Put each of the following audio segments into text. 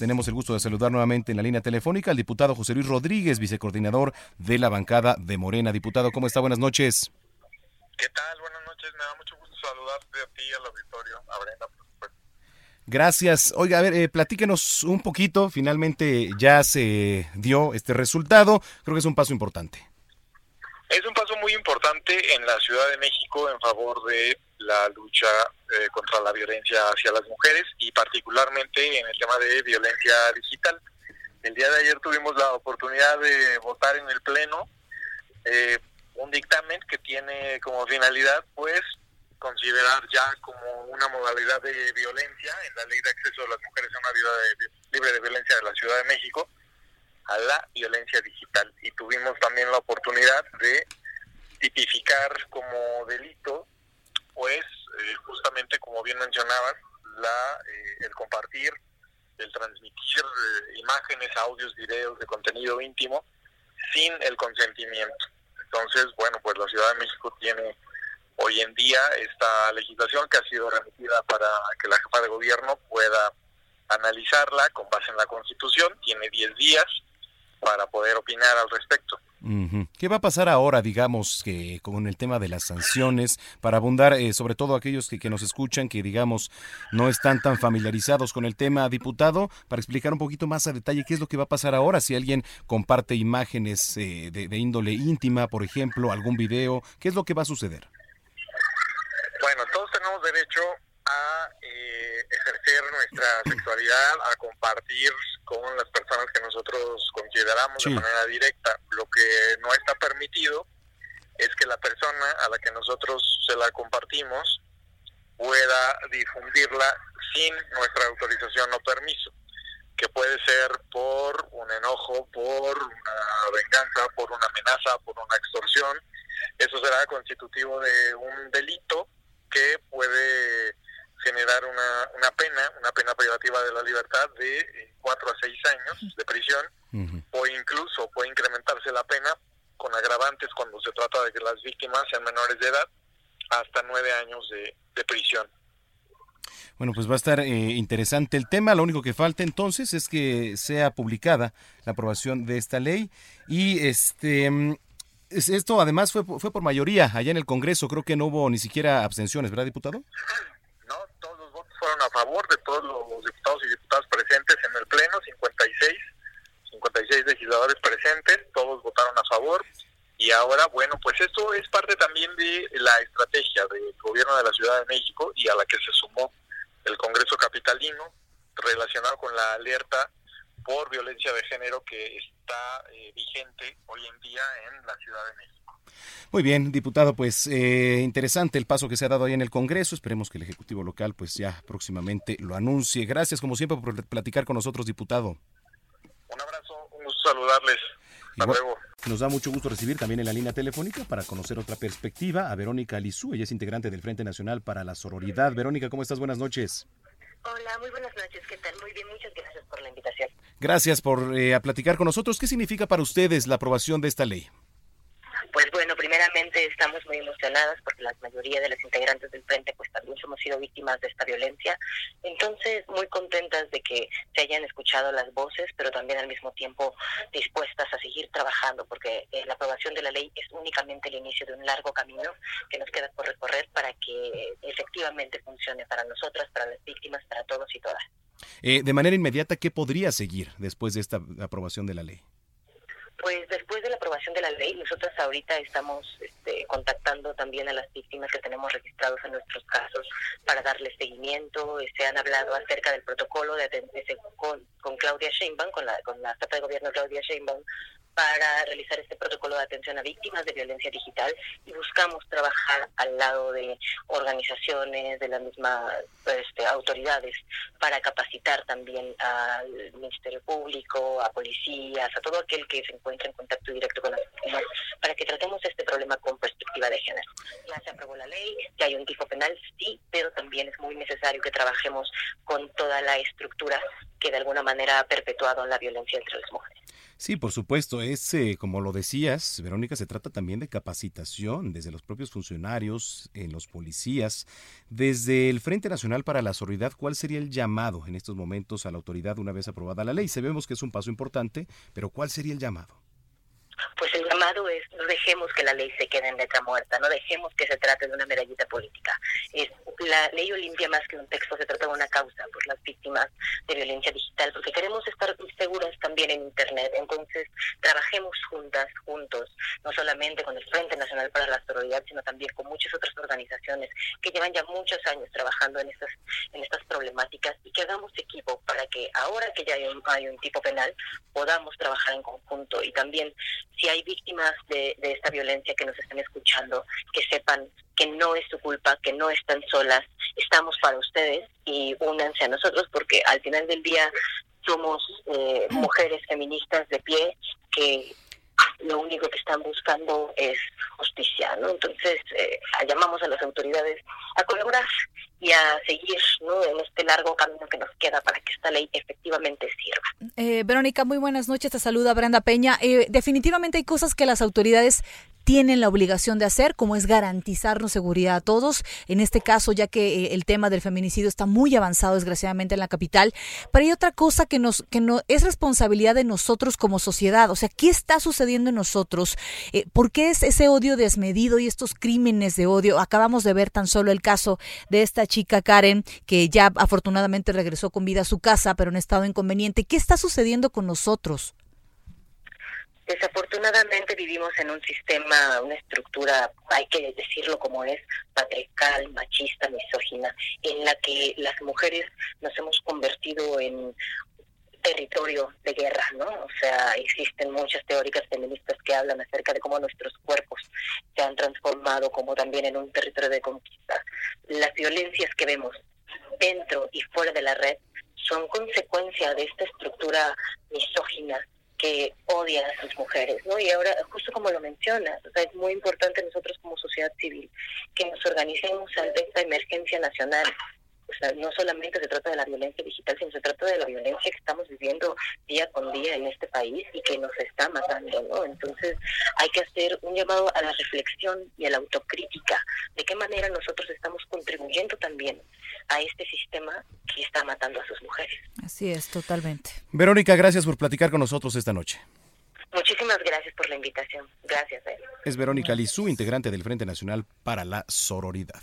Tenemos el gusto de saludar nuevamente en la línea telefónica al diputado José Luis Rodríguez, vicecoordinador de la bancada de Morena. Diputado, ¿cómo está? Buenas noches. ¿Qué tal? Buenas noches. Me da mucho gusto saludarte a ti y al auditorio, a Brenda, por supuesto. Gracias. Oiga, a ver, eh, platíquenos un poquito. Finalmente ya se dio este resultado. Creo que es un paso importante. Es un paso muy importante en la Ciudad de México en favor de la lucha eh, contra la violencia hacia las mujeres y particularmente en el tema de violencia digital. El día de ayer tuvimos la oportunidad de votar en el Pleno eh, un dictamen que tiene como finalidad, pues, considerar ya como una modalidad de violencia en la ley de acceso de las mujeres a una vida libre de violencia de la Ciudad de México a la violencia digital. Y tuvimos también la oportunidad de tipificar como delito como bien mencionabas, la, eh, el compartir, el transmitir eh, imágenes, audios, videos de contenido íntimo sin el consentimiento. Entonces, bueno, pues la Ciudad de México tiene hoy en día esta legislación que ha sido remitida para que la jefa de gobierno pueda analizarla con base en la Constitución, tiene 10 días para poder opinar al respecto. ¿Qué va a pasar ahora, digamos, que con el tema de las sanciones, para abundar, eh, sobre todo aquellos que, que, nos escuchan, que digamos no están tan familiarizados con el tema, diputado, para explicar un poquito más a detalle qué es lo que va a pasar ahora si alguien comparte imágenes eh, de, de, índole íntima, por ejemplo, algún video, qué es lo que va a suceder? Bueno, todos tenemos derecho a eh, ejercer nuestra sexualidad, a compartir con las personas que nosotros consideramos Sí. de manera directa. Lo que no está permitido es que la persona a la que nosotros se la compartimos pueda difundirla sin nuestra autorización o permiso, que puede ser por un enojo, por una venganza, por una amenaza, por una extorsión. Eso será constitutivo de un delito que puede generar una, una pena, una pena privativa de la libertad de eh, cuatro a seis años de prisión o incluso puede incrementarse la pena con agravantes cuando se trata de que las víctimas sean menores de edad hasta nueve años de, de prisión. Bueno, pues va a estar eh, interesante el tema. Lo único que falta entonces es que sea publicada la aprobación de esta ley y este mm, es- esto además fue fue por mayoría allá en el Congreso. Creo que no hubo ni siquiera abstenciones, ¿verdad, diputado? A favor de todos los diputados y diputadas presentes en el Pleno, 56, 56 legisladores presentes, todos votaron a favor. Y ahora, bueno, pues esto es parte también de la estrategia del gobierno de la Ciudad de México y a la que se sumó el Congreso Capitalino relacionado con la alerta por violencia de género que está eh, vigente hoy en día en la Ciudad de México. Muy bien, diputado, pues eh, interesante el paso que se ha dado ahí en el Congreso. Esperemos que el Ejecutivo local pues ya próximamente lo anuncie. Gracias como siempre por platicar con nosotros, diputado. Un abrazo, un gusto saludarles. Hasta Igual- luego. Nos da mucho gusto recibir también en la línea telefónica para conocer otra perspectiva a Verónica Lizú. Ella es integrante del Frente Nacional para la Sororidad. Verónica, ¿cómo estás? Buenas noches. Hola, muy buenas noches. ¿Qué tal? Muy bien, muchas gracias por la invitación. Gracias por eh, a platicar con nosotros. ¿Qué significa para ustedes la aprobación de esta ley? Estamos muy emocionadas porque la mayoría de las integrantes del frente pues también hemos sido víctimas de esta violencia. Entonces, muy contentas de que se hayan escuchado las voces, pero también al mismo tiempo dispuestas a seguir trabajando porque eh, la aprobación de la ley es únicamente el inicio de un largo camino que nos queda por recorrer para que efectivamente funcione para nosotras, para las víctimas, para todos y todas. Eh, de manera inmediata, ¿qué podría seguir después de esta aprobación de la ley? Pues después de la ley, nosotros ahorita estamos este, contactando también a las víctimas que tenemos registrados en nuestros casos para darles seguimiento. Se han hablado acerca del protocolo de con, con Claudia Sheinbaum, con la, con la jefa de gobierno Claudia Sheinbaum, para realizar este protocolo de atención a víctimas de violencia digital y buscamos trabajar al lado de organizaciones, de las mismas este, autoridades, para capacitar también al Ministerio Público, a policías, a todo aquel que se encuentre en contacto directo con las víctimas, para que tratemos este problema con perspectiva de género. Ya se aprobó la ley, ya hay un tipo penal, sí, pero también es muy necesario que trabajemos con toda la estructura que de alguna manera ha perpetuado la violencia entre las mujeres. Sí, por supuesto, es eh, como lo decías, Verónica, se trata también de capacitación desde los propios funcionarios, en los policías, desde el Frente Nacional para la Sororidad, ¿cuál sería el llamado en estos momentos a la autoridad una vez aprobada la ley? Sabemos que es un paso importante, pero ¿cuál sería el llamado? pues el llamado es no dejemos que la ley se quede en letra muerta, no dejemos que se trate de una medallita política. Es la ley Olimpia más que un texto se trata de una causa por las víctimas de violencia digital, porque queremos estar también en internet. Entonces, trabajemos juntas, juntos, no solamente con el Frente Nacional para la Sororidad, sino también con muchas otras organizaciones que llevan ya muchos años trabajando en estas en estas problemáticas y que hagamos equipo para que ahora que ya hay un, hay un tipo penal podamos trabajar en conjunto y también si hay víctimas de, esta violencia que nos estén escuchando, que sepan que no es su culpa, que no están solas, estamos para ustedes y únanse a nosotros porque al final del día somos eh, mujeres feministas de pie que lo único que están buscando es justicia, ¿no? Entonces eh, llamamos a las autoridades a colaborar y a seguir ¿no? en este largo camino que nos queda para que esta ley efectivamente sirva. Eh, Verónica, muy buenas noches. Te saluda Brenda Peña. Eh, definitivamente hay cosas que las autoridades tienen la obligación de hacer, como es garantizarnos seguridad a todos, en este caso ya que eh, el tema del feminicidio está muy avanzado desgraciadamente en la capital, pero hay otra cosa que nos que no es responsabilidad de nosotros como sociedad, o sea, ¿qué está sucediendo en nosotros? Eh, ¿Por qué es ese odio desmedido y estos crímenes de odio? Acabamos de ver tan solo el caso de esta chica Karen que ya afortunadamente regresó con vida a su casa, pero en estado inconveniente. ¿Qué está sucediendo con nosotros? Desafortunadamente vivimos en un sistema, una estructura, hay que decirlo como es, patriarcal, machista, misógina, en la que las mujeres nos hemos convertido en territorio de guerra, ¿no? O sea, existen muchas teóricas feministas que hablan acerca de cómo nuestros cuerpos se han transformado como también en un territorio de conquista. Las violencias que vemos dentro y fuera de la red son consecuencia de esta estructura misógina que odia a sus mujeres, ¿no? Y ahora, justo como lo mencionas, o sea, es muy importante nosotros como sociedad civil que nos organicemos ante esta emergencia nacional o sea, no solamente se trata de la violencia digital, sino se trata de la violencia que estamos viviendo día con día en este país y que nos está matando, ¿no? Entonces hay que hacer un llamado a la reflexión y a la autocrítica de qué manera nosotros estamos contribuyendo también a este sistema que está matando a sus mujeres. Así es, totalmente. Verónica, gracias por platicar con nosotros esta noche. Muchísimas gracias por la invitación. Gracias. Es Verónica Lizú, integrante del Frente Nacional para la Sororidad.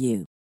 you.